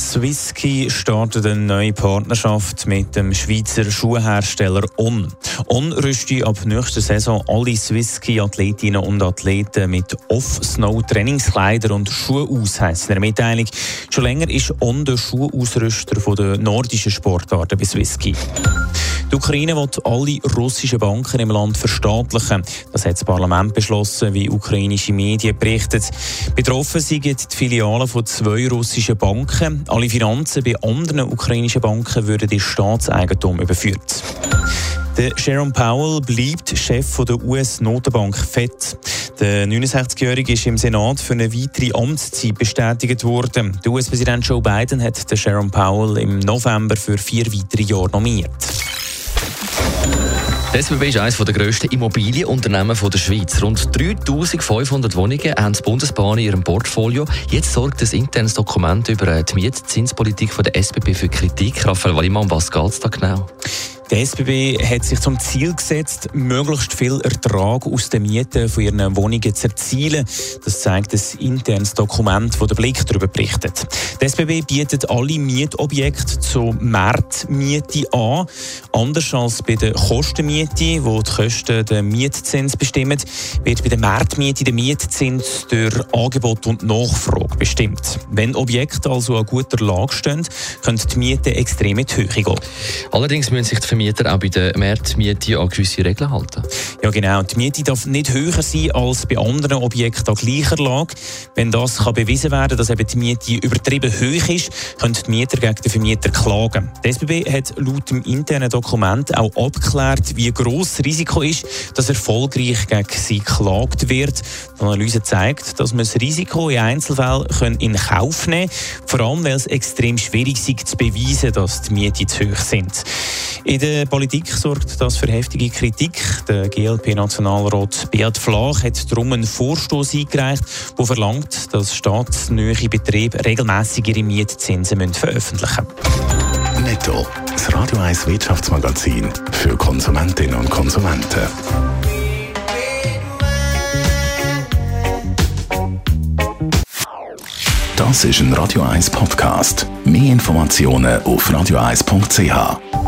Swisski startet eine neue Partnerschaft mit dem Schweizer Schuhhersteller On. On rüstet ab nächster Saison alle Swisski-Athletinnen und Athleten mit Off-Snow-Trainingskleidern und Schuhe aus, heisst in der Mitteilung. Schon länger ist On der Schuhausrüster der nordischen Sportarten bei Swisski. Die Ukraine will alle russischen Banken im Land verstaatlichen. Das hat das Parlament beschlossen, wie ukrainische Medien berichten. Betroffen sind die Filialen von zwei russischen Banken. Alle Finanzen bei anderen ukrainischen Banken würden in Staatseigentum überführt. Der Sharon Powell bleibt Chef der US-Notenbank FED. Der 69-Jährige ist im Senat für eine weitere Amtszeit bestätigt worden. Der US-Präsident Joe Biden hat den Sharon Powell im November für vier weitere Jahre nominiert. Die SBB ist eines der grössten Immobilienunternehmen der Schweiz. Rund 3500 Wohnungen haben die Bundesbahn in ihrem Portfolio. Jetzt sorgt ein internes Dokument über die Mietzinspolitik der SBB für Kritik. Raphael Wallimann, was geht es da genau? Die SBB hat sich zum Ziel gesetzt, möglichst viel Ertrag aus den Mieten von ihren Wohnungen zu erzielen. Das zeigt ein internes Dokument, das der Blick darüber berichtet. Die SBB bietet alle Mietobjekte zur Marktmiete an. Anders als bei der Kostenmiete, wo die Kosten den Mietzins bestimmen, wird bei der Marktmiete der Mietzins durch Angebot und Nachfrage bestimmt. Wenn Objekte also an guter Lage stehen, können die Mieten extrem in die Höhe gehen. Allerdings müssen sich die Vermieter auch bei der Märzmiete an gewisse Regeln halten. Ja genau, die Miete darf nicht höher sein als bei anderen Objekten an gleicher Lage. Wenn das kann bewiesen werden dass eben die Miete übertrieben hoch ist, können die Mieter gegen den Vermieter klagen. Die SBB hat laut dem internen Dokument auch abgeklärt, wie gross das Risiko ist, dass erfolgreich gegen sie geklagt wird. Die Analyse zeigt, dass man das Risiko in Einzelfällen in Kauf nehmen kann, vor allem weil es extrem schwierig ist zu beweisen, dass die Mieten zu hoch sind. In der Politik sorgt das für heftige Kritik. Der GLP-Nationalrat Beat Flach hat darum einen Vorstoß eingereicht, der verlangt, dass staatsnähe Betriebe regelmäßig ihre Mietzinsen veröffentlichen müssen. Netto, das Radio 1 Wirtschaftsmagazin für Konsumentinnen und Konsumenten. Das ist ein Radio 1 Podcast. Mehr Informationen auf radio1.ch.